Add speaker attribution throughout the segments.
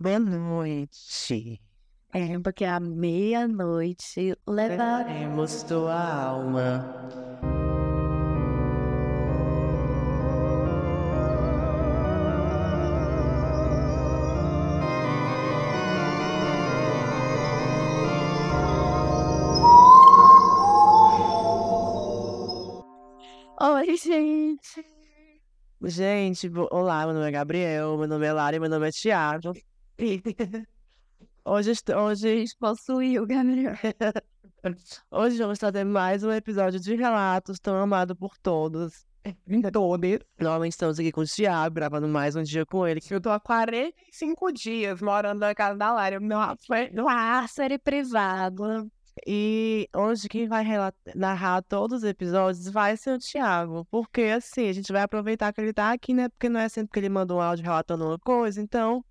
Speaker 1: Boa noite.
Speaker 2: É, porque à meia-noite levaremos
Speaker 1: tua alma.
Speaker 2: Oi, gente.
Speaker 1: Gente, olá, meu nome é Gabriel, meu nome é Lara e meu nome é Thiago. Hoje, hoje
Speaker 2: possuiu, Gabriel.
Speaker 1: Hoje vamos trazer mais um episódio de relatos tão amado por todos.
Speaker 3: Todos.
Speaker 1: Normalmente estamos aqui com o Thiago, gravando mais um dia com ele.
Speaker 3: Eu tô há 45 dias morando na casa da Lara. Nossa,
Speaker 2: nossa, série privada.
Speaker 1: E hoje quem vai narrar todos os episódios vai ser o Thiago. Porque assim, a gente vai aproveitar que ele tá aqui, né? Porque não é sempre que ele manda um áudio relatando uma coisa. Então,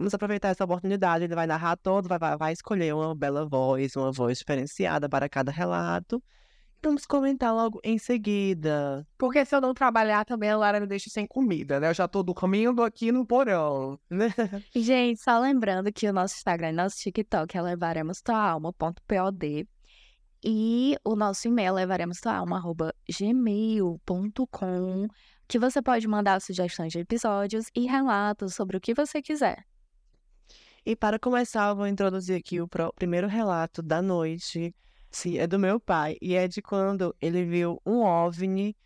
Speaker 1: vamos aproveitar essa oportunidade. Ele vai narrar todos, vai, vai, vai escolher uma bela voz, uma voz diferenciada para cada relato. Vamos comentar logo em seguida.
Speaker 3: Porque se eu não trabalhar também, a Lara me deixa sem comida, né? Eu já tô dormindo aqui no porão.
Speaker 2: Gente, só lembrando que o nosso Instagram e nosso TikTok é levaremostuaalma.pod e o nosso e-mail é levaremostualma.gmail.com que você pode mandar sugestões de episódios e relatos sobre o que você quiser.
Speaker 1: E para começar, eu vou introduzir aqui o primeiro relato da noite Sim, é do meu pai. E é de quando ele viu um OVNI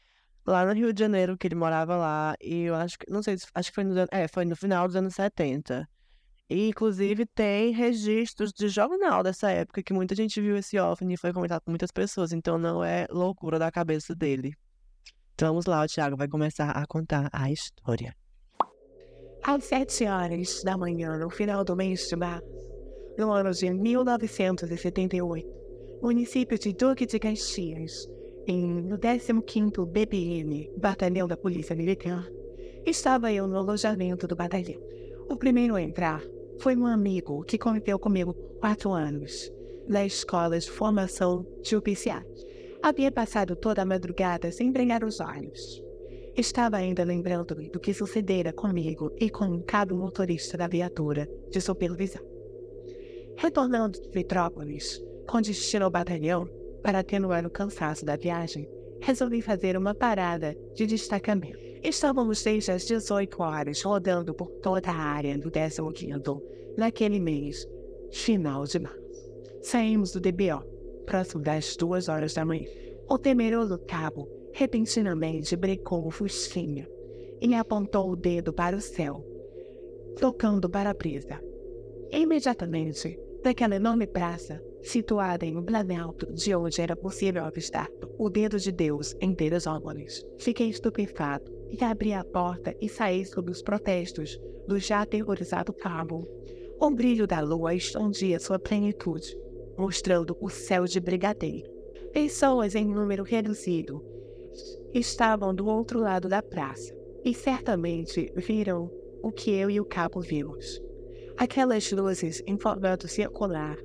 Speaker 1: lá no Rio de Janeiro, que ele morava lá. E eu acho que, não sei, acho que foi no, é, foi no final dos anos 70. E, inclusive, tem registros de jornal dessa época que muita gente viu esse OVNI e foi comentado com muitas pessoas. Então, não é loucura da cabeça dele. Então, vamos lá, o Thiago vai começar a contar a história.
Speaker 4: Às sete horas da manhã, no final do mês de março, no ano de 1978, município de Duque de Caxias, em, no 15º BPM, Batalhão da Polícia Militar, estava eu no alojamento do batalhão. O primeiro a entrar foi um amigo que conviveu comigo quatro anos, na escola de formação de oficiais. Havia passado toda a madrugada sem brilhar os olhos. Estava ainda lembrando do que sucedera comigo e com cabo motorista da viatura de supervisão. Retornando de Petrópolis, com destino ao batalhão, para atenuar o cansaço da viagem, resolvi fazer uma parada de destacamento. Estávamos desde as 18 horas rodando por toda a área do 15º naquele mês, final de março. Saímos do DBO, próximo das duas horas da manhã. O temeroso cabo repentinamente brecou o fusquinha e apontou o dedo para o céu, tocando para a presa. Imediatamente, daquela enorme praça, situada em um planalto de onde era possível avistar o dedo de Deus em Teresópolis. Fiquei estupefato e abri a porta e saí sob os protestos do já aterrorizado cabo. O brilho da lua escondia sua plenitude, mostrando o céu de brigadeiro. Pessoas em número reduzido estavam do outro lado da praça e certamente viram o que eu e o cabo vimos. Aquelas luzes em formato circular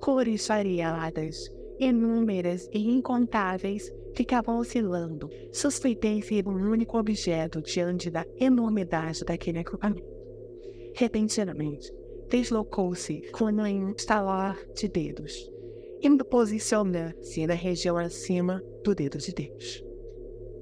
Speaker 4: cores variadas, inúmeras e incontáveis, ficavam oscilando. Suspeitei ser um único objeto diante da enormidade daquele equipamento. Repentinamente, deslocou-se com um estalar de dedos, indo posicionar-se na região acima do dedo de Deus,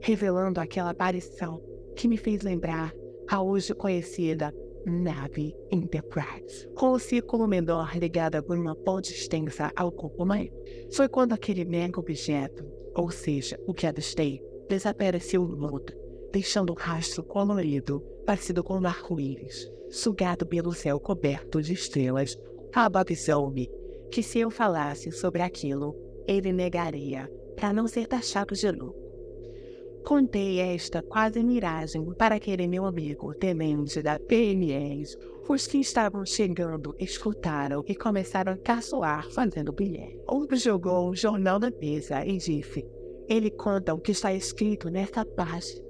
Speaker 4: revelando aquela aparição que me fez lembrar a hoje conhecida nave Enterprise, com o círculo menor ligada por uma ponte extensa ao corpo maior. Foi quando aquele mega objeto, ou seja, o que avistei, desapareceu no mundo, deixando um rastro colorido, parecido com um arco-íris, sugado pelo céu coberto de estrelas. Avisou-me que se eu falasse sobre aquilo, ele negaria, para não ser taxado de louco. Contei esta quase miragem para aquele meu amigo, tenente da PMS. Os que estavam chegando escutaram e começaram a caçoar fazendo bilhete. Outro jogou um jornal na mesa e disse: Ele conta o que está escrito nesta página.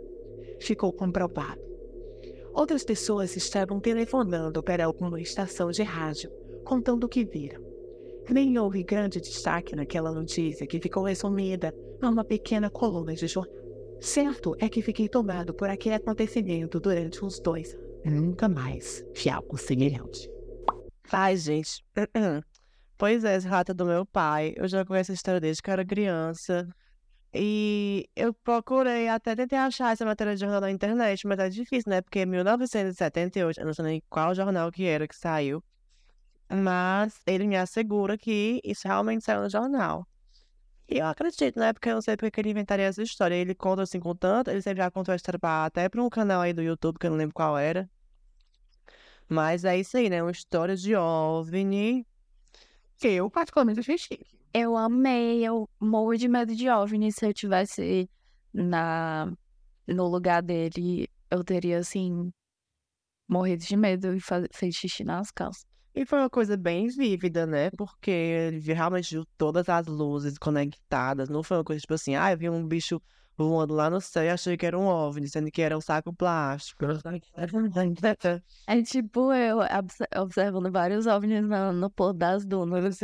Speaker 4: Ficou comprovado. Outras pessoas estavam telefonando para alguma estação de rádio, contando o que viram. Nem houve grande destaque naquela notícia que ficou resumida numa pequena coluna de jornal. Certo é que fiquei tomado por aquele acontecimento durante uns dois. Nunca mais vi algo semelhante.
Speaker 1: Ai, gente. Pois é, relato é do meu pai. Eu já conheço a história desde que era criança. E eu procurei, até tentei achar essa matéria de jornal na internet, mas é difícil, né? Porque 1978, eu não sei nem qual jornal que era que saiu. Mas ele me assegura que isso realmente saiu no jornal. Eu acredito, né? Porque eu não sei porque ele inventaria essa história. Ele conta assim com tanto, ele sempre já contou a história pra, até pra um canal aí do YouTube, que eu não lembro qual era. Mas é isso aí, né? Uma história de OVNI.
Speaker 3: Eu, particularmente, achei chique.
Speaker 2: Eu amei, eu morro de medo de OVNI. Se eu tivesse na, no lugar dele, eu teria, assim, morrido de medo e fez xixi nas calças.
Speaker 1: E foi uma coisa bem vívida, né? Porque ele realmente viu todas as luzes conectadas. Não foi uma coisa tipo assim, ah, eu vi um bicho voando lá no céu e achei que era um OVNI, sendo que era um saco plástico.
Speaker 2: É tipo eu obs- observando vários OVNIs no, no pôr das dunas.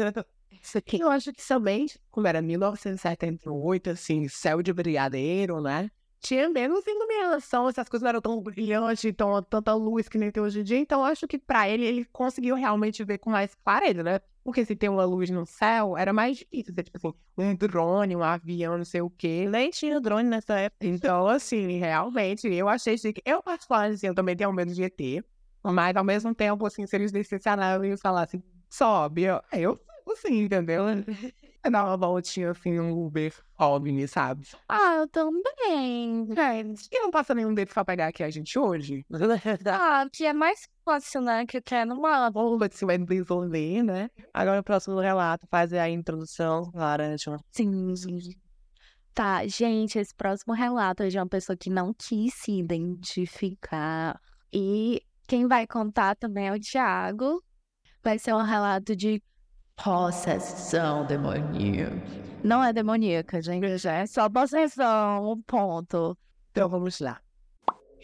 Speaker 3: Isso aqui eu acho que também, como era 1978, assim, céu de brigadeiro, né? Tinha menos iluminação, essas coisas não eram tão brilhantes, tão, tanta luz que nem tem hoje em dia. Então, acho que pra ele, ele conseguiu realmente ver com mais clareza, né? Porque se tem uma luz no céu, era mais difícil. Ser, tipo assim, um drone, um avião, não sei o quê.
Speaker 1: Nem tinha drone nessa época.
Speaker 3: Então, assim, realmente, eu achei chique. Eu, particularmente, assim, eu também tenho medo de ET. Mas, ao mesmo tempo, assim, se eles descessarem e falassem, sobe, eu, eu assim, entendeu? Dar uma voltinha, assim, um Uber OVNI, sabe?
Speaker 2: Ah, eu também.
Speaker 3: Gente, e não passa nenhum deles pra pegar aqui a gente hoje?
Speaker 2: Ah, que é mais fácil, né? Que quer numa.
Speaker 3: Bomba de cima de resolver, né?
Speaker 1: Agora o próximo relato, faz a introdução, Laranja.
Speaker 2: Sim. Tá, gente, esse próximo relato é de uma pessoa que não quis se identificar. E quem vai contar também é o Thiago. Vai ser um relato de possessão demoníaca. Não é demoníaca, gente. É só possessão, um ponto.
Speaker 3: Então vamos lá.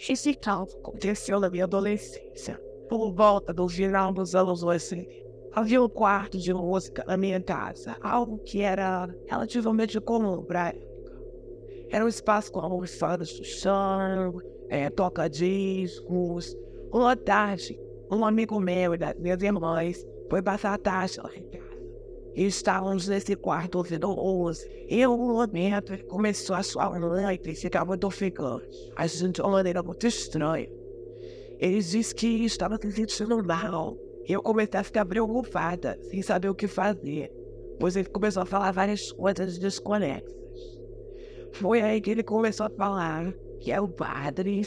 Speaker 3: Esse caso aconteceu na minha adolescência, por volta do final dos anos 80. Havia um quarto de música na minha casa, algo que era relativamente comum época. Era um espaço com almofadas do chão, é, toca-discos. Uma tarde, um amigo meu e das minhas irmãs foi passar a tarde lá em casa. E estávamos nesse quarto ouvindo música. E um momento ele começou a suar muito e ficar muito ofegante. Agindo de uma maneira muito estranha. Ele disse que estava se sentindo mal. E eu comecei a ficar preocupada, sem saber o que fazer. Pois ele começou a falar várias coisas desconexas. Foi aí que ele começou a falar que é o padre.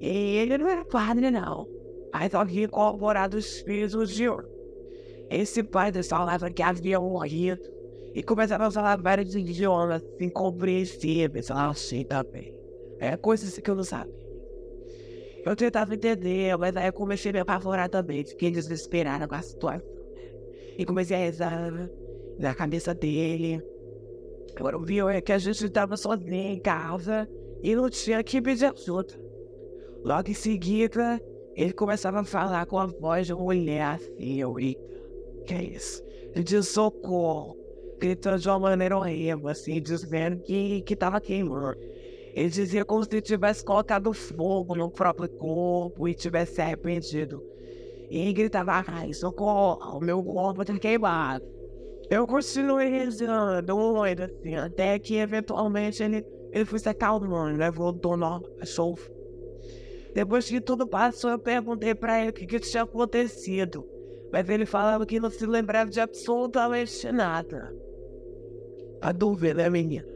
Speaker 3: E ele não era padre, não. Mas havia incorporado os espíritos de ouro. Esse padre falava que havia morrido. E começava a falar vários idiomas incompreensíveis. Achei também. É coisa assim que eu não sabia. Eu tentava entender, mas aí eu comecei a me apavorar também. Fiquei desesperada com a situação. E comecei a rezar na cabeça dele. Agora eu vi é que a gente estava sozinho em casa e não tinha que pedir ajuda. Logo em seguida, ele começava a falar com a voz de uma mulher assim, eu, que é isso? De socorro, gritando de uma maneira horrível, assim, dizendo que, que tava queimando. Ele dizia como se tivesse colocado fogo no próprio corpo e tivesse se arrependido. E gritava, ai, socorro, o meu corpo tá queimado. Eu continuei rezando, doido, assim, até que eventualmente ele, ele foi se acalmando, né? Voltou no achou. Depois que tudo passou, eu perguntei pra ele o que, que tinha acontecido. Mas ele falava que não se lembrava de absolutamente nada. A dúvida, né, menina?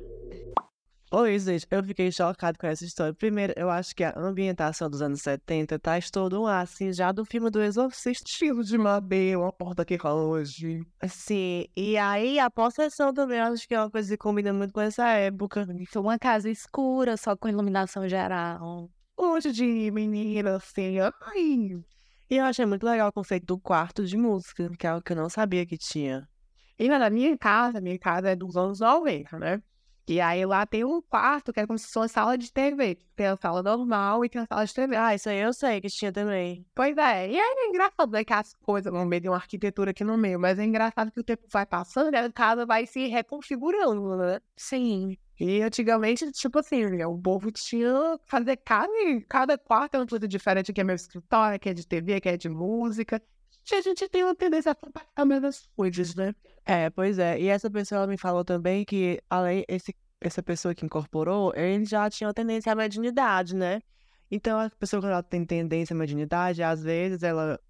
Speaker 1: Oi, gente, eu fiquei chocado com essa história. Primeiro, eu acho que a ambientação dos anos 70 traz todo um ar, assim, já do filme do Exorcista.
Speaker 3: Estilo de madeira, uma porta que hoje.
Speaker 1: Assim, e aí a possessão também, eu acho que é uma coisa que combina muito com essa época.
Speaker 2: Foi uma casa escura, só com iluminação geral.
Speaker 3: Um monte de menina assim, ai.
Speaker 1: E eu achei muito legal o conceito do quarto de música, que é algo que eu não sabia que tinha.
Speaker 3: E na minha casa, minha casa é dos anos 90, né? E aí lá tem um quarto que é como se fosse uma sala de TV. Tem a sala normal e tem a sala de TV.
Speaker 1: Ah, isso aí eu sei que tinha também.
Speaker 3: Pois é, e aí é engraçado, né, que as coisas no meio de uma arquitetura aqui no meio, mas é engraçado que o tempo vai passando e a casa vai se reconfigurando, né?
Speaker 2: Sim.
Speaker 3: E antigamente, tipo assim, o povo tinha que fazer cada, cada quarto é uma coisa diferente, que é meu escritório, que é de TV, que é de música.
Speaker 4: a gente tem uma tendência a compartilhar mesmas coisas, né?
Speaker 1: É, pois é. E essa pessoa me falou também que, além esse, essa pessoa que incorporou, ele já tinha uma tendência à mediunidade, né? Então, a pessoa quando ela tem tendência à mediunidade, às vezes ela,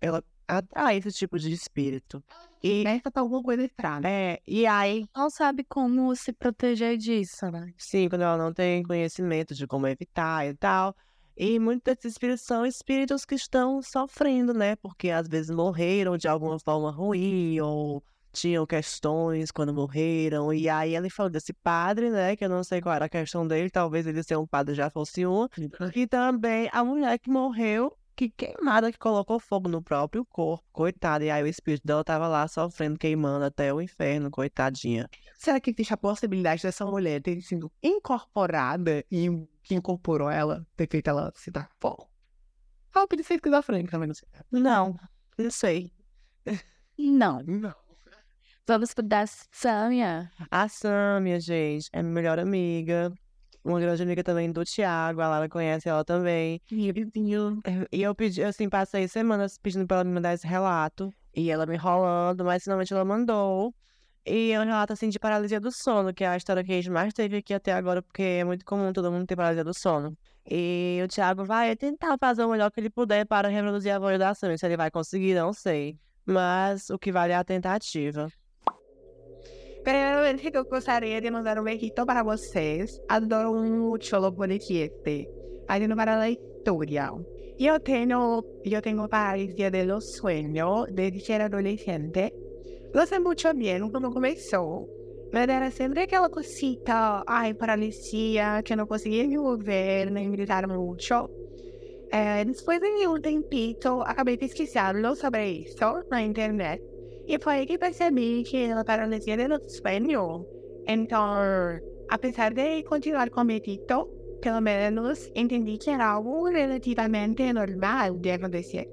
Speaker 1: ela atrai esse tipo de espírito.
Speaker 4: E essa tá alguma coisa estranha.
Speaker 1: É, e aí,
Speaker 2: Não sabe como se proteger disso, né?
Speaker 1: sim, quando ela não tem conhecimento de como evitar e tal. E muitos desses espíritos são espíritos que estão sofrendo, né? Porque às vezes morreram de alguma forma ruim ou tinham questões quando morreram. E aí ele falou desse padre, né? Que eu não sei qual era a questão dele, talvez ele ser um padre já fosse um. E também a mulher que morreu, que queimada, que colocou fogo no próprio corpo, coitada. E aí o espírito dela tava lá sofrendo, queimando até o inferno, coitadinha.
Speaker 4: Será que existe a possibilidade dessa mulher ter sido incorporada e que incorporou ela, ter feito ela se dar fogo? Ah, eu pedi ser esquizofrênica também, não sei.
Speaker 1: Não, não sei.
Speaker 2: Não.
Speaker 4: Não.
Speaker 2: Vamos para Sâmia.
Speaker 1: A Sâmia, gente, é minha melhor amiga. Uma grande amiga também do Thiago, a Lara conhece ela também. E eu pedi, assim, passei semanas pedindo pra ela me mandar esse relato. E ela me enrolando, mas finalmente ela mandou. E é um relato, assim, de paralisia do sono, que é a história que a gente mais teve aqui até agora, porque é muito comum todo mundo ter paralisia do sono. E o Thiago vai tentar fazer o melhor que ele puder para reproduzir a voz da Sâmia. Se ele vai conseguir, não sei. Mas o que vale é a tentativa.
Speaker 4: Primeiramente, eu gostaria de mandar um beijito para vocês. Adoro muito o podcast. Adoro para a história. Eu tenho, eu tenho paralisia do sonho desde que era adolescente. Não sei muito bem como começou. Mas era sempre aquela cosita, ai, paralisia, que eu não conseguia me mover, nem gritar muito. É, depois de um tempito, acabei pesquisando sobre isso na internet. E foi aí que percebi que a paralisia do sonho. Então, apesar de continuar com medito, pelo menos entendi que era algo relativamente normal de acontecer.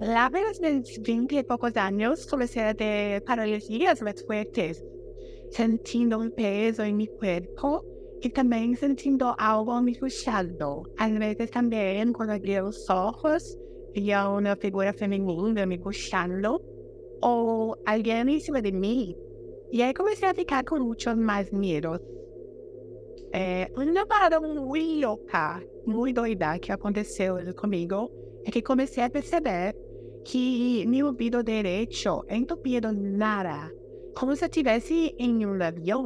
Speaker 4: Lá pelos meus 20 e poucos anos, comecei a ter paralisias mais fortes, sentindo um peso em meu corpo e também sentindo algo me puxando. Às vezes também, quando abria os olhos, via uma figura feminina me puxando ou alguém em cima de mim. E aí comecei a ficar com muitos mais medos. É, uma parada muito louca, muito doida que aconteceu comigo é que comecei a perceber que meu ouvido direito é entupido nada. Como se estivesse em um avião.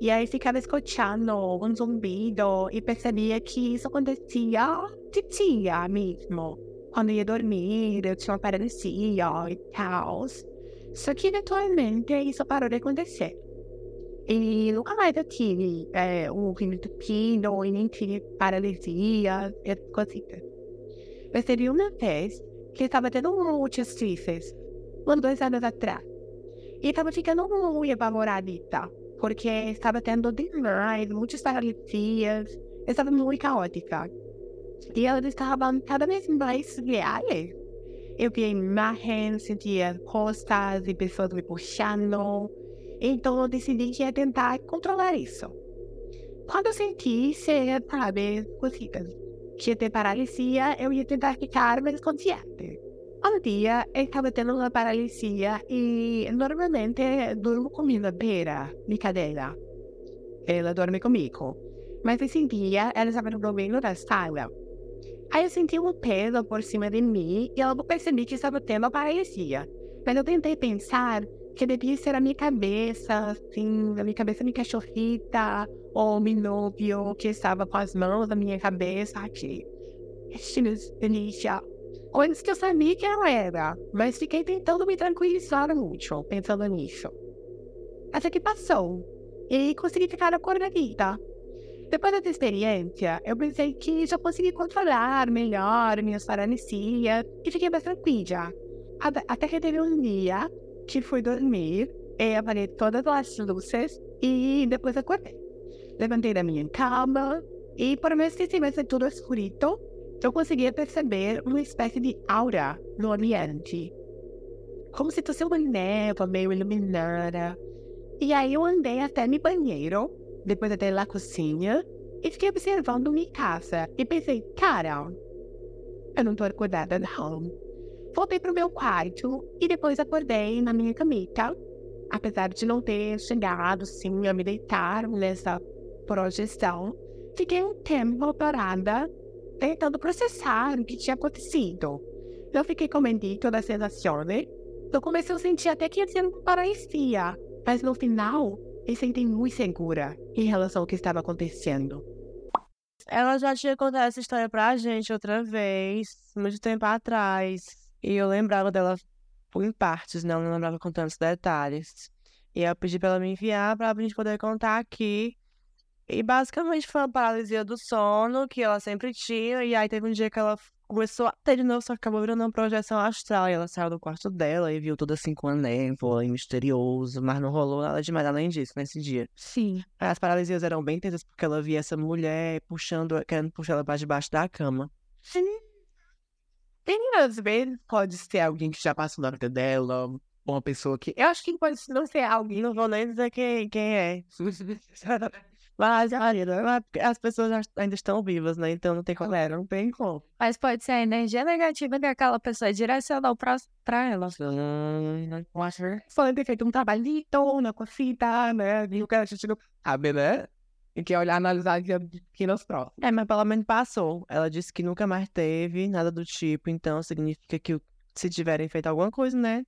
Speaker 4: E aí ficava escutando um zumbido e percebia que isso acontecia de dia mesmo quando ia dormir, eu tinha uma paralisia e tal. Só que eventualmente isso parou de acontecer. E nunca mais eu tive é, um rim e nem tive paralisia e coisas. Mas teve uma vez que estava tendo muitas crises, uns dois anos atrás. E estava ficando muito apavoradita, porque estava tendo demais, muitas paralisias, estava muito caótica. E elas estavam cada vez mais reais. Eu via imagens, sentia costas e pessoas me puxando. Então eu decidi que ia tentar controlar isso. Quando eu senti ser, sabe, cositas, que ter paralisia, eu ia tentar ficar mais consciente. Um dia eu estava tendo uma paralisia e normalmente durmo com minha beira de cadeira. Ela dorme comigo. Mas esse dia ela estava dormindo na sala. Aí eu senti um peso por cima de mim e logo percebi que estava tendo a paralisia. Mas eu tentei pensar que devia ser a minha cabeça, assim, a minha cabeça minha cachorrita, ou o minúbio que estava com as mãos na minha cabeça aqui. delícia. Antes que eu sabia que ela era, mas fiquei tentando me tranquilizar muito, pensando nisso. Até que passou, e consegui ficar acordadita. Depois dessa experiência, eu pensei que já consegui controlar melhor minhas paralisias e fiquei mais tranquila. Até que teve um dia que fui dormir, apaguei todas as luzes e depois acordei. Levantei da minha cama e, por mais que estivesse tudo escurito, eu conseguia perceber uma espécie de aura no ambiente. Como se fosse uma névoa meio iluminada. E aí eu andei até meu banheiro depois até lá cozinha e fiquei observando minha casa e pensei, cara, eu não tô acordada não. voltei pro meu quarto e depois acordei na minha camita. Apesar de não ter chegado, sim, a me deitar nessa projeção, fiquei um tempo parada tentando processar o que tinha acontecido. Eu fiquei com medo das sensações. Eu comecei a sentir até que ia não parecia, mas no final me senti muito segura em relação ao que estava acontecendo.
Speaker 1: Ela já tinha contado essa história pra gente outra vez, muito tempo atrás. E eu lembrava dela em partes, né? Não lembrava com tantos detalhes. E eu pedi pra ela me enviar pra gente poder contar aqui. E basicamente foi uma paralisia do sono que ela sempre tinha. E aí teve um dia que ela começou a ter de novo, só que acabou virando uma projeção astral. E ela saiu do quarto dela e viu tudo assim com a névoa e misterioso, mas não rolou nada demais além disso nesse dia.
Speaker 2: Sim.
Speaker 1: As paralisias eram bem tensas porque ela via essa mulher puxando, querendo puxar ela pra debaixo da cama.
Speaker 4: Sim. E às vezes pode ser alguém que já passou na vida dela, uma pessoa que. Eu acho que pode não ser alguém.
Speaker 1: Não vou nem dizer quem, quem é. Mas, Marina, as pessoas ainda estão vivas, né? Então não tem como.
Speaker 4: Galera, não tem como.
Speaker 2: Mas pode ser a energia negativa que aquela pessoa direcionou pra, pra ela.
Speaker 4: Foi ter feito um trabalhito na cosita, né? E o que a gente não sabe, né? E que olhar, analisar aqui nos próximos.
Speaker 1: É, mas pelo menos passou. Ela disse que nunca mais teve nada do tipo, então significa que se tiverem feito alguma coisa, né?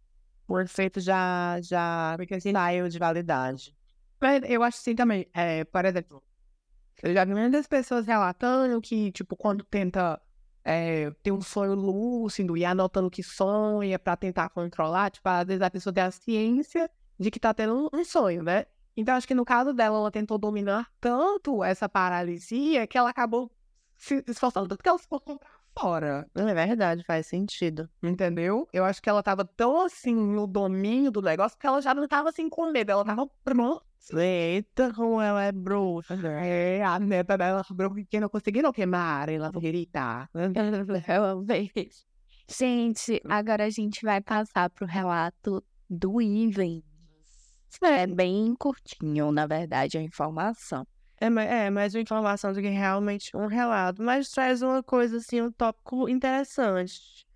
Speaker 1: O efeito já, já saiu de validade.
Speaker 4: Mas eu acho assim também, é, por exemplo, eu já vi muitas pessoas relatando que, tipo, quando tenta é, ter um sonho lúcido e anotando que sonha pra tentar controlar, tipo, às vezes a pessoa tem a ciência de que tá tendo um sonho, né? Então, acho que no caso dela, ela tentou dominar tanto essa paralisia que ela acabou se esforçando tanto que ela se colocou pra fora.
Speaker 1: É verdade, faz sentido.
Speaker 4: Entendeu? Eu acho que ela tava tão assim no domínio do negócio que ela já não tava assim com medo, ela tava pronta.
Speaker 1: Eita, como ela é bruxa.
Speaker 4: É, a neta dela bruxa que não conseguiram queimar, ela grita.
Speaker 2: Gente, agora a gente vai passar pro relato do Ivan. É bem curtinho, na verdade, a informação.
Speaker 1: É, é mais uma informação do que realmente um relato, mas traz uma coisa assim, um tópico interessante.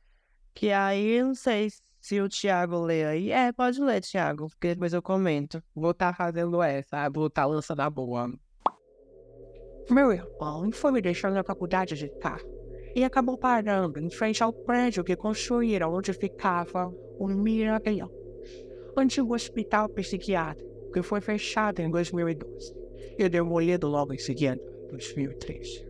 Speaker 1: Que aí não sei se o Thiago lê aí. É, pode ler, Thiago, porque depois eu comento.
Speaker 4: Vou estar fazendo essa, vou estar lançando a boa. Meu irmão foi me deixando na faculdade de carro e acabou parando em frente ao prédio que construíram onde ficava o Mirabilhão, antigo hospital psiquiátrico que foi fechado em 2012 e demolido logo em seguida, em 2013.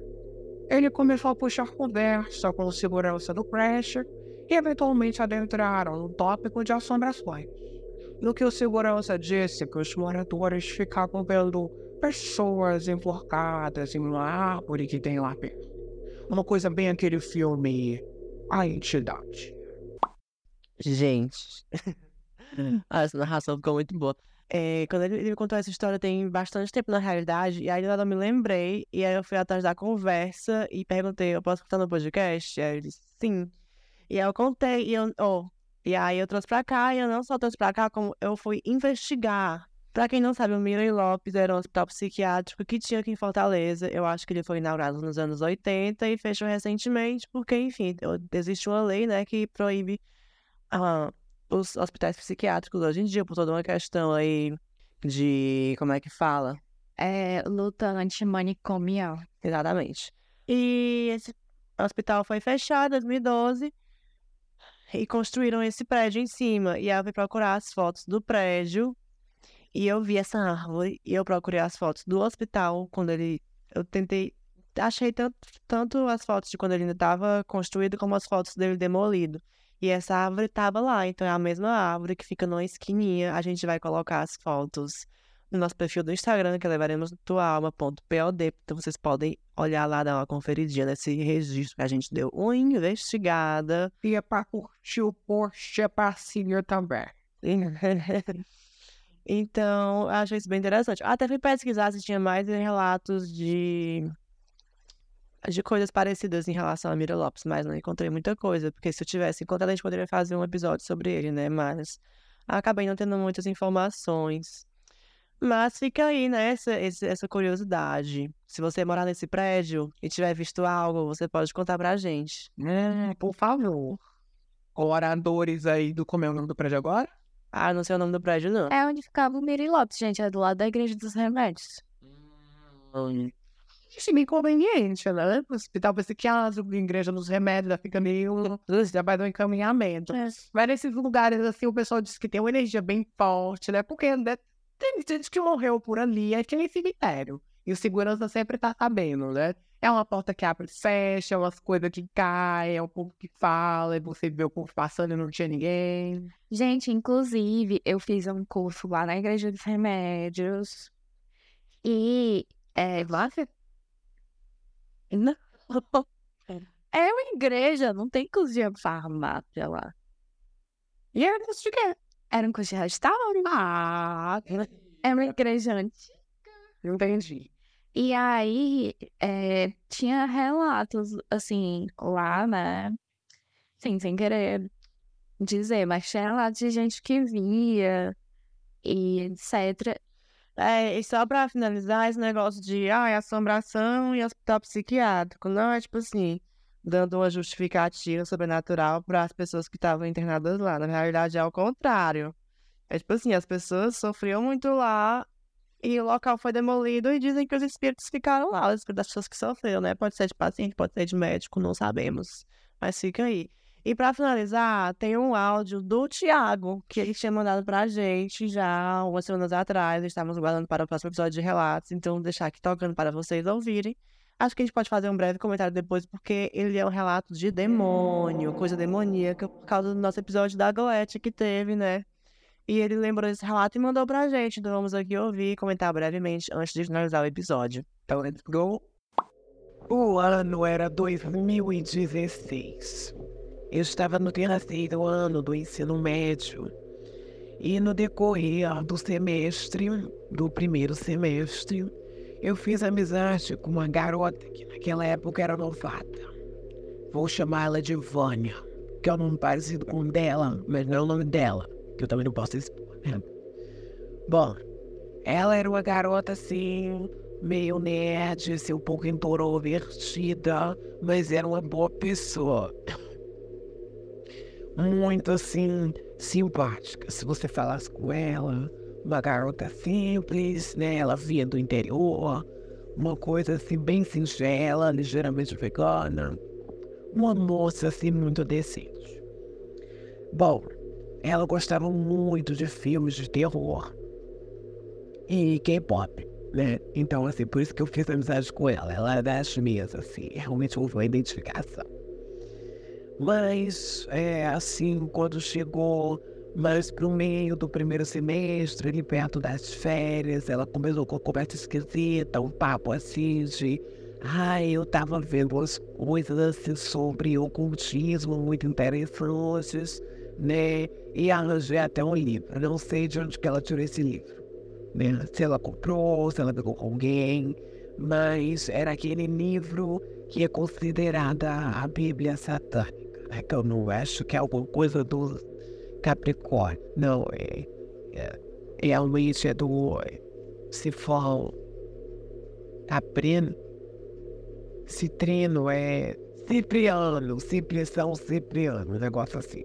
Speaker 4: Ele começou a puxar conversa com o segurança do prédio e eventualmente adentraram no tópico de assombrações. No que o segurança disse que os moradores ficavam vendo pessoas enforcadas em uma árvore que tem lá perto. Uma coisa bem aquele filme A Entidade.
Speaker 1: Gente, essa narração ficou muito boa. É, quando ele, me contou essa história tem bastante tempo na realidade, e aí eu me lembrei, e aí eu fui atrás da conversa e perguntei, eu posso contar no podcast? Aí ele disse, sim. E aí eu contei, e, eu, oh, e aí eu trouxe pra cá, e eu não só trouxe pra cá, como eu fui investigar. Pra quem não sabe, o Mirei Lopes era um hospital psiquiátrico que tinha aqui em Fortaleza. Eu acho que ele foi inaugurado nos anos 80 e fechou recentemente, porque, enfim, existe uma lei, né, que proíbe ah, os hospitais psiquiátricos hoje em dia, por toda uma questão aí de. Como é que fala?
Speaker 2: É luta antimanicomial.
Speaker 1: Exatamente. E esse hospital foi fechado em 2012 e construíram esse prédio em cima. E eu fui procurar as fotos do prédio e eu vi essa árvore e eu procurei as fotos do hospital quando ele. Eu tentei. Achei tanto, tanto as fotos de quando ele ainda estava construído como as fotos dele demolido. E essa árvore estava lá, então é a mesma árvore que fica numa esquininha. A gente vai colocar as fotos no nosso perfil do Instagram, que levaremos tualma.pod. Então vocês podem olhar lá, dar uma conferidinha nesse registro que a gente deu uma investigada.
Speaker 4: E é pra curtir o post, é pra seguir também.
Speaker 1: então, achei isso bem interessante. Até fui pesquisar se tinha mais relatos de de coisas parecidas em relação a Mira Lopes, mas não encontrei muita coisa, porque se eu tivesse encontrado, a gente poderia fazer um episódio sobre ele, né? Mas acabei não tendo muitas informações. Mas fica aí, né, essa, essa curiosidade. Se você morar nesse prédio e tiver visto algo, você pode contar pra gente.
Speaker 4: É, por favor.
Speaker 3: oradores aí do como é o nome do prédio agora?
Speaker 1: Ah, não sei o nome do prédio, não.
Speaker 2: É onde ficava o Miri Lopes, gente. É do lado da Igreja dos Remédios.
Speaker 3: Hum. Isso é meio conveniente, né? Hospital psiquiátrico, igreja dos remédios, já fica meio. Já vai dar um encaminhamento.
Speaker 2: É.
Speaker 3: Mas nesses lugares, assim, o pessoal diz que tem uma energia bem forte, né? Porque né, tem gente que morreu por ali, é que nem cemitério. E o segurança sempre tá sabendo, né? É uma porta que abre e fecha, é umas coisas que caem, é o povo que fala, e você vê o povo passando e não tinha ninguém.
Speaker 2: Gente, inclusive, eu fiz um curso lá na Igreja dos Remédios. E. É, você- Não. É uma igreja, não tem de farmácia lá.
Speaker 3: E era isso de quê?
Speaker 2: Era um curso de restauro.
Speaker 3: Ah,
Speaker 2: É uma igreja antiga.
Speaker 3: entendi.
Speaker 2: E aí, é, tinha relatos, assim, lá, né? Sim, sem querer dizer, mas tinha relatos de gente que via e etc.
Speaker 1: É, e só pra finalizar, esse negócio de ah, assombração e hospital psiquiátrico. Não é tipo assim, dando uma justificativa sobrenatural para as pessoas que estavam internadas lá. Na realidade, é ao contrário. É tipo assim, as pessoas sofriam muito lá e o local foi demolido e dizem que os espíritos ficaram lá, os espíritos das pessoas que sofreram, né? Pode ser de paciente, pode ser de médico, não sabemos. Mas fica aí. E pra finalizar, tem um áudio do Tiago, que ele tinha mandado pra gente já algumas semanas atrás. Estávamos guardando para o próximo episódio de relatos, então vou deixar aqui tocando para vocês ouvirem. Acho que a gente pode fazer um breve comentário depois, porque ele é um relato de demônio, coisa demoníaca, por causa do nosso episódio da Goethe que teve, né? E ele lembrou desse relato e mandou pra gente. Então vamos aqui ouvir e comentar brevemente antes de finalizar o episódio.
Speaker 3: Então, let's go. O ano era 2016. Eu estava no terceiro ano do ensino médio. E no decorrer do semestre, do primeiro semestre, eu fiz amizade com uma garota que naquela época era novata. Vou chamá-la de Vânia, que é um nome parecido com o dela, mas não é o nome dela, que eu também não posso expor. Bom, ela era uma garota assim, meio nerd, assim, um pouco introvertida, mas era uma boa pessoa. Muito assim, simpática. Se você falasse com ela, uma garota simples, né? Ela vinha do interior, uma coisa assim, bem singela, ligeiramente vegana. Uma moça assim, muito decente. Bom, ela gostava muito de filmes de terror e K-pop, né? Então, assim, por isso que eu fiz amizade com ela. Ela é das minhas, assim, realmente houve uma identificação. Mas, é, assim, quando chegou mais pro meio do primeiro semestre, ali perto das férias, ela começou com uma conversa esquisita, um papo assim de. Ai, eu tava vendo umas coisas assim sobre ocultismo muito interessantes, né? E arranjei até um livro. Não sei de onde que ela tirou esse livro né? Se ela comprou, se ela pegou com alguém, mas era aquele livro que é considerada a Bíblia satânica, né? Que eu não acho que é alguma coisa do Capricórnio, não, é, é realmente é do Sifão Caprino, Citrino, é Cipriano, Ciprição Cipriano, um negócio assim.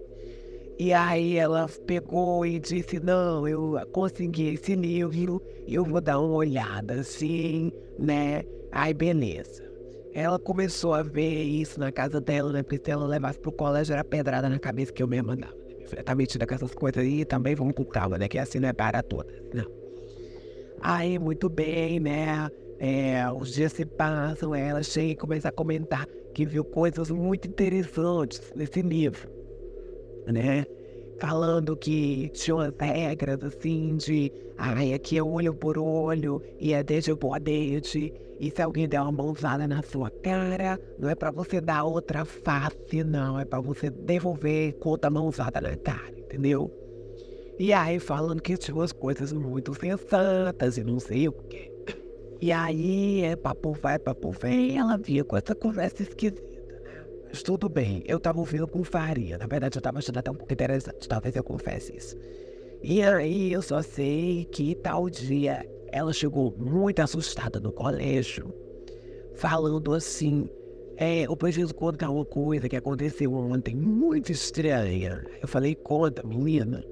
Speaker 3: E aí ela pegou e disse, não, eu consegui esse livro, eu vou dar uma olhada assim, né? Aí beleza. Ela começou a ver isso na casa dela, né? Porque se ela levasse pro colégio era pedrada na cabeça que eu mesmo mandava. Né? Tá metida com essas coisas aí, também vamos com calma, né? Que assim não é para todas, não. Aí, muito bem, né? É, os dias se passam, ela chega e começa a comentar que viu coisas muito interessantes nesse livro né? Falando que tinha umas regras assim de ai, aqui é olho por olho e é dente por dente. E se alguém der uma mãozada na sua cara, não é pra você dar outra face, não. É pra você devolver com outra mãozada na cara, entendeu? E aí falando que tinha umas coisas muito sensatas e não sei o quê. E aí, é papo vai, papo vem, ela vinha com essa conversa esquisita. Tudo bem, eu tava ouvindo com farinha. Na verdade, eu tava achando até um pouco interessante, talvez eu confesse isso. E aí, eu só sei que tal dia ela chegou muito assustada no colégio, falando assim: É, eu preciso contar uma coisa que aconteceu ontem muito estranha. Eu falei, conta, menina.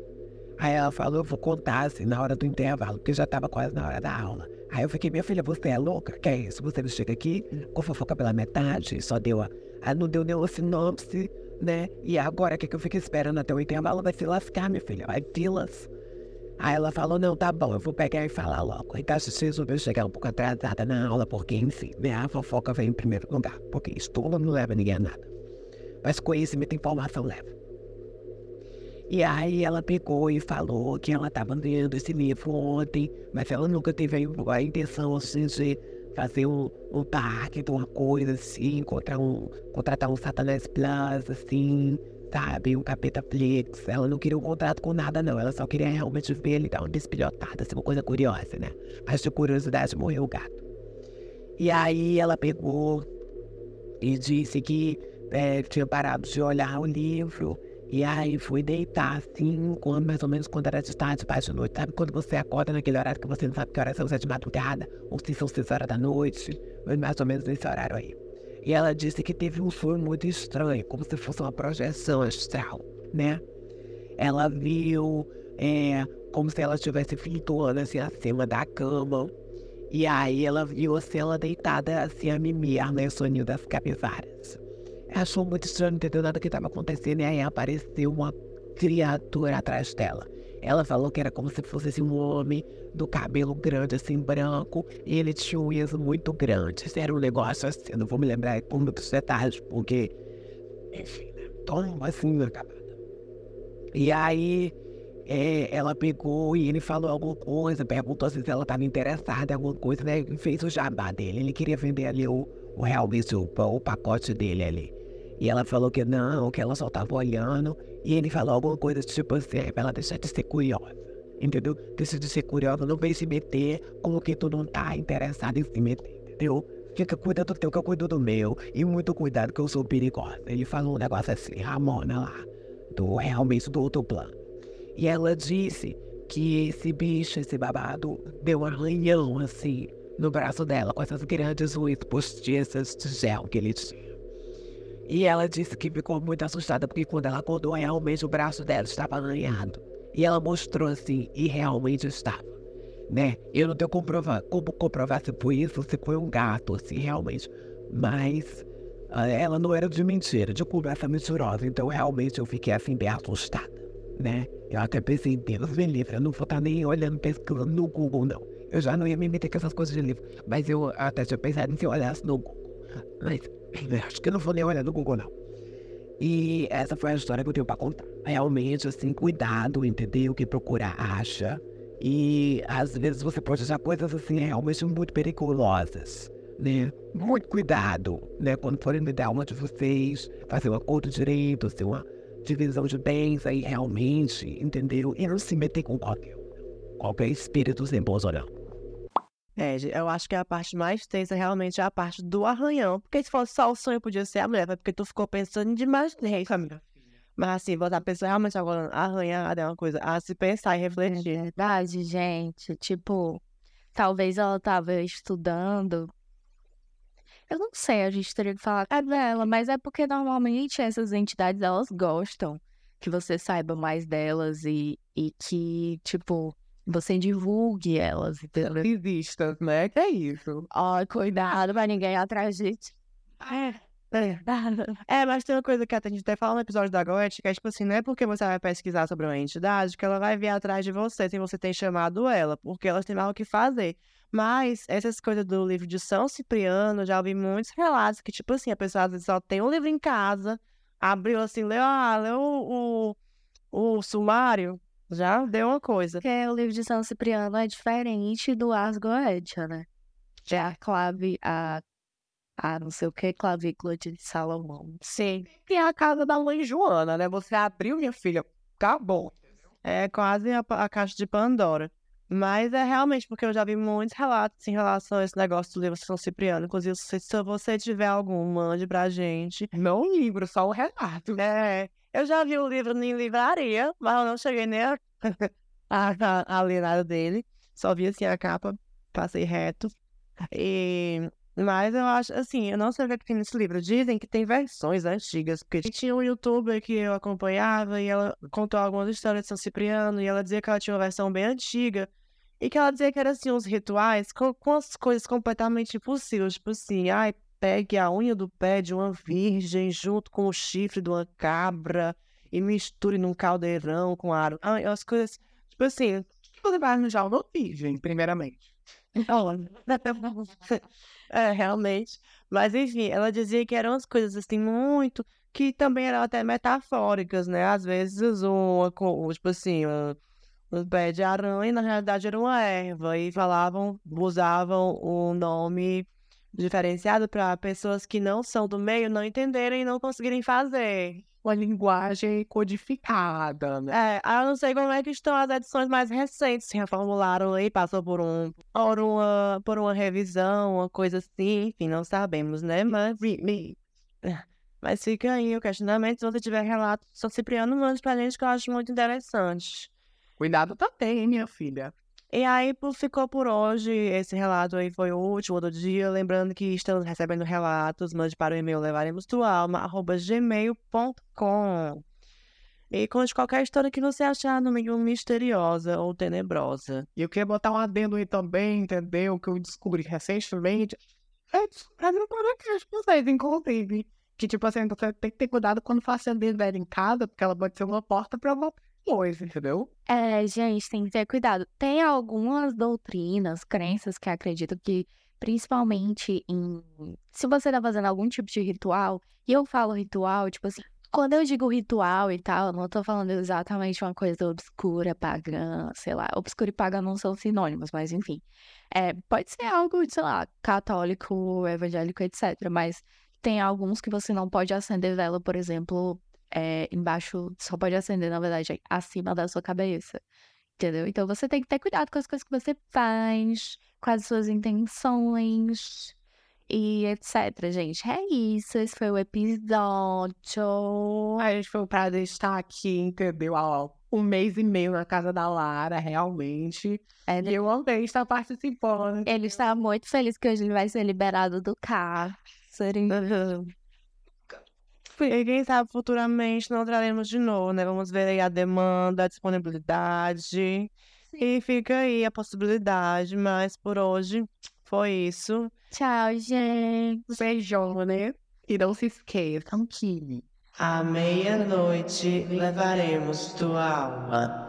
Speaker 3: Aí ela falou, eu vou contar assim na hora do intervalo, porque já estava quase na hora da aula. Aí eu fiquei, minha filha, você é louca? Que é isso? Você não chega aqui com fofoca pela metade, só deu a. a não deu nenhuma sinopse, né? E agora que, que eu fico esperando até o intervalo vai se lascar, minha filha. Vai filas. Aí ela falou, não, tá bom, eu vou pegar e falar logo. Então se resolveu chegar um pouco atrasada na aula, porque, enfim, né, a fofoca vem em primeiro lugar. Porque estudo não leva ninguém a nada. Mas conhecimento e informação leva. E aí ela pegou e falou que ela estava lendo esse livro ontem, mas ela nunca teve a, intenção assim, de fazer um, um de uma coisa assim, contratar um, contratar um Satanás Plus, assim, sabe? Um capeta Flix. Ela não queria um contrato com nada, não. Ela só queria realmente ver ele dar uma despilhotada, assim, uma coisa curiosa, né? Mas de curiosidade morreu o gato. E aí ela pegou e disse que é, tinha parado de olhar o livro. E aí fui deitar assim, quando, mais ou menos quando era de tarde, baixo de noite. Sabe quando você acorda naquele horário que você não sabe que horas são, se é de madrugada, ou se são seis horas da noite, mais ou menos nesse horário aí. E ela disse que teve um sonho muito estranho, como se fosse uma projeção astral, né? Ela viu é, como se ela estivesse flutuando assim acima da cama. E aí ela viu assim, ela deitada assim a mimir, né? O soninho das capivaras. Achou muito estranho, não entendeu nada do que estava acontecendo. E aí apareceu uma criatura atrás dela. Ela falou que era como se fosse assim, um homem do cabelo grande, assim, branco, e ele tinha unhas muito grandes. Era um negócio assim, não vou me lembrar com muitos detalhes, porque, enfim, né? Tão assim, acabada. E aí, é, ela pegou e ele falou alguma coisa, perguntou se ela estava interessada em alguma coisa, né? Fez o jabá dele. Ele queria vender ali o, o realmente o, o pacote dele ali. E ela falou que não, que ela só estava olhando. E ele falou alguma coisa tipo assim, pra ela deixar de ser curiosa. Entendeu? Deixa de ser curiosa, não vem se meter com o que tu não tá interessado em se meter, entendeu? Fica cuidando do teu que eu cuido do meu. E muito cuidado que eu sou perigosa. Ele falou um negócio assim, Ramona lá, do realmente do outro plano. E ela disse que esse bicho, esse babado, deu um arranhão assim no braço dela, com essas grandes unhas postiças de gel que ele tinha. E ela disse que ficou muito assustada, porque quando ela acordou, realmente o braço dela estava arranhado. E ela mostrou assim, e realmente estava. Né? Eu não tenho comprova como comprovar se foi isso, se foi um gato, assim, realmente. Mas uh, ela não era de mentira, de conversa mentirosa. Então, realmente, eu fiquei assim, bem assustada, né? Eu até pensei, Deus me livre, eu não vou estar nem olhando, pesquisando no Google, não. Eu já não ia me meter com essas coisas de livro. Mas eu até tinha pensado em se olhasse no Google. Mas Acho que eu não vou nem olhar no Google, não. E essa foi a história que eu tenho pra contar. Realmente, assim, cuidado, entendeu? Que procura acha. E às vezes você pode achar coisas assim realmente muito perigosas, né? Muito cuidado, né? Quando forem me dar uma de vocês, fazer um acordo direito, fazer uma divisão de bens aí realmente, entendeu? E não se meter com qualquer, qualquer espírito sem bons ou não.
Speaker 1: É, eu acho que a parte mais tensa realmente é a parte do arranhão. Porque se fosse só o sonho, podia ser a mulher, porque tu ficou pensando demais nisso, amiga. Mas assim, botar a pessoa realmente agora arranhada é uma coisa a se pensar e refletir.
Speaker 2: É verdade, gente. Tipo, talvez ela tava estudando. Eu não sei, a gente teria que falar com ela, mas é porque normalmente essas entidades elas gostam que você saiba mais delas e, e que, tipo, você divulgue elas, entendeu?
Speaker 1: Existam, né? Que é isso.
Speaker 2: Ó, oh, cuidado pra ninguém ir atrás de ti.
Speaker 1: É. É. é, mas tem uma coisa que a gente até fala no episódio da Goethe, que é tipo assim, não é porque você vai pesquisar sobre uma entidade que ela vai vir atrás de você se você tem chamado ela, porque elas têm mais o que fazer. Mas essas coisas do livro de São Cipriano, já ouvi muitos relatos que, tipo assim, a pessoa às vezes só tem um livro em casa, abriu assim, leu, ah, leu o, o, o sumário, já deu uma coisa.
Speaker 2: Porque o livro de São Cipriano é diferente do Ars Goetia, né? É a clave, a, a não sei o que, clavícula de Salomão.
Speaker 1: Sim. E é a casa da mãe Joana, né? Você abriu, minha filha, acabou. É quase a, a caixa de Pandora. Mas é realmente porque eu já vi muitos relatos em relação a esse negócio do livro São Cipriano. Inclusive, se, se você tiver algum, mande pra gente.
Speaker 4: Não livro, só o relato.
Speaker 1: É. Eu já vi o livro em livraria, mas eu não cheguei nem a, a, a, ler nada dele. Só vi assim a capa, passei reto. E Mas eu acho, assim, eu não sei o que é que tem nesse livro. Dizem que tem versões antigas, porque tinha um youtuber que eu acompanhava e ela contou algumas histórias de São Cipriano e ela dizia que ela tinha uma versão bem antiga e que ela dizia que era, assim, uns rituais com, com as coisas completamente impossíveis. Tipo assim, ai, pegue a unha do pé de uma virgem junto com o chifre de uma cabra e misture num caldeirão com aro. Ai, as coisas, tipo assim,
Speaker 4: Você vai arranjar uma virgem, primeiramente.
Speaker 1: É, realmente. Mas enfim, ela dizia que eram as coisas assim muito que também eram até metafóricas, né? Às vezes uma, tipo assim, um pé de aranha na realidade era uma erva e falavam, usavam o nome diferenciado para pessoas que não são do meio não entenderem e não conseguirem fazer.
Speaker 4: Uma linguagem codificada, né?
Speaker 1: É, eu não sei como é que estão as edições mais recentes, se reformularam aí, passou por um, por uma, por uma revisão, uma coisa assim, enfim, não sabemos, né? Mas, mas fica aí o questionamento, se você tiver relato São Cipriano, mande pra gente que eu acho muito interessante.
Speaker 4: Cuidado também, minha filha.
Speaker 1: E aí ficou por hoje, esse relato aí foi o último do dia, lembrando que estamos recebendo relatos, mande para o e-mail levaremostualma.gmail.com e conte qualquer história que você achar no meio misteriosa ou tenebrosa.
Speaker 4: E eu queria botar um adendo aí também, entendeu? Que eu descobri recentemente. É, pra mim, podcast com vocês, inclusive. Que, tipo assim, você tem que ter cuidado quando for acender velho em casa, porque ela pode ser uma porta pra uma coisa, entendeu?
Speaker 2: É, gente, tem que ter cuidado. Tem algumas doutrinas, crenças que acreditam que, principalmente em. Se você tá fazendo algum tipo de ritual, e eu falo ritual, tipo assim, quando eu digo ritual e tal, eu não tô falando exatamente uma coisa obscura, pagã, sei lá. Obscura e pagã não são sinônimos, mas enfim. É, pode ser algo, sei lá, católico, evangélico, etc. Mas tem alguns que você não pode acender vela, por exemplo, é, embaixo, só pode acender, na verdade, acima da sua cabeça. Entendeu? Então você tem que ter cuidado com as coisas que você faz, com as suas intenções e etc, gente. É isso, esse foi o episódio.
Speaker 4: A gente foi prazer estar aqui, entendeu? Há um mês e meio na casa da Lara, realmente.
Speaker 2: É,
Speaker 4: E eu amei estar participando.
Speaker 2: Ele está muito feliz que hoje ele vai ser liberado do cárcere.
Speaker 1: E quem sabe futuramente não traremos de novo, né? Vamos ver aí a demanda, a disponibilidade. E fica aí a possibilidade, mas por hoje foi isso.
Speaker 2: Tchau, gente.
Speaker 4: Beijão, né? E não se esqueçam que
Speaker 1: À meia-noite levaremos tua alma.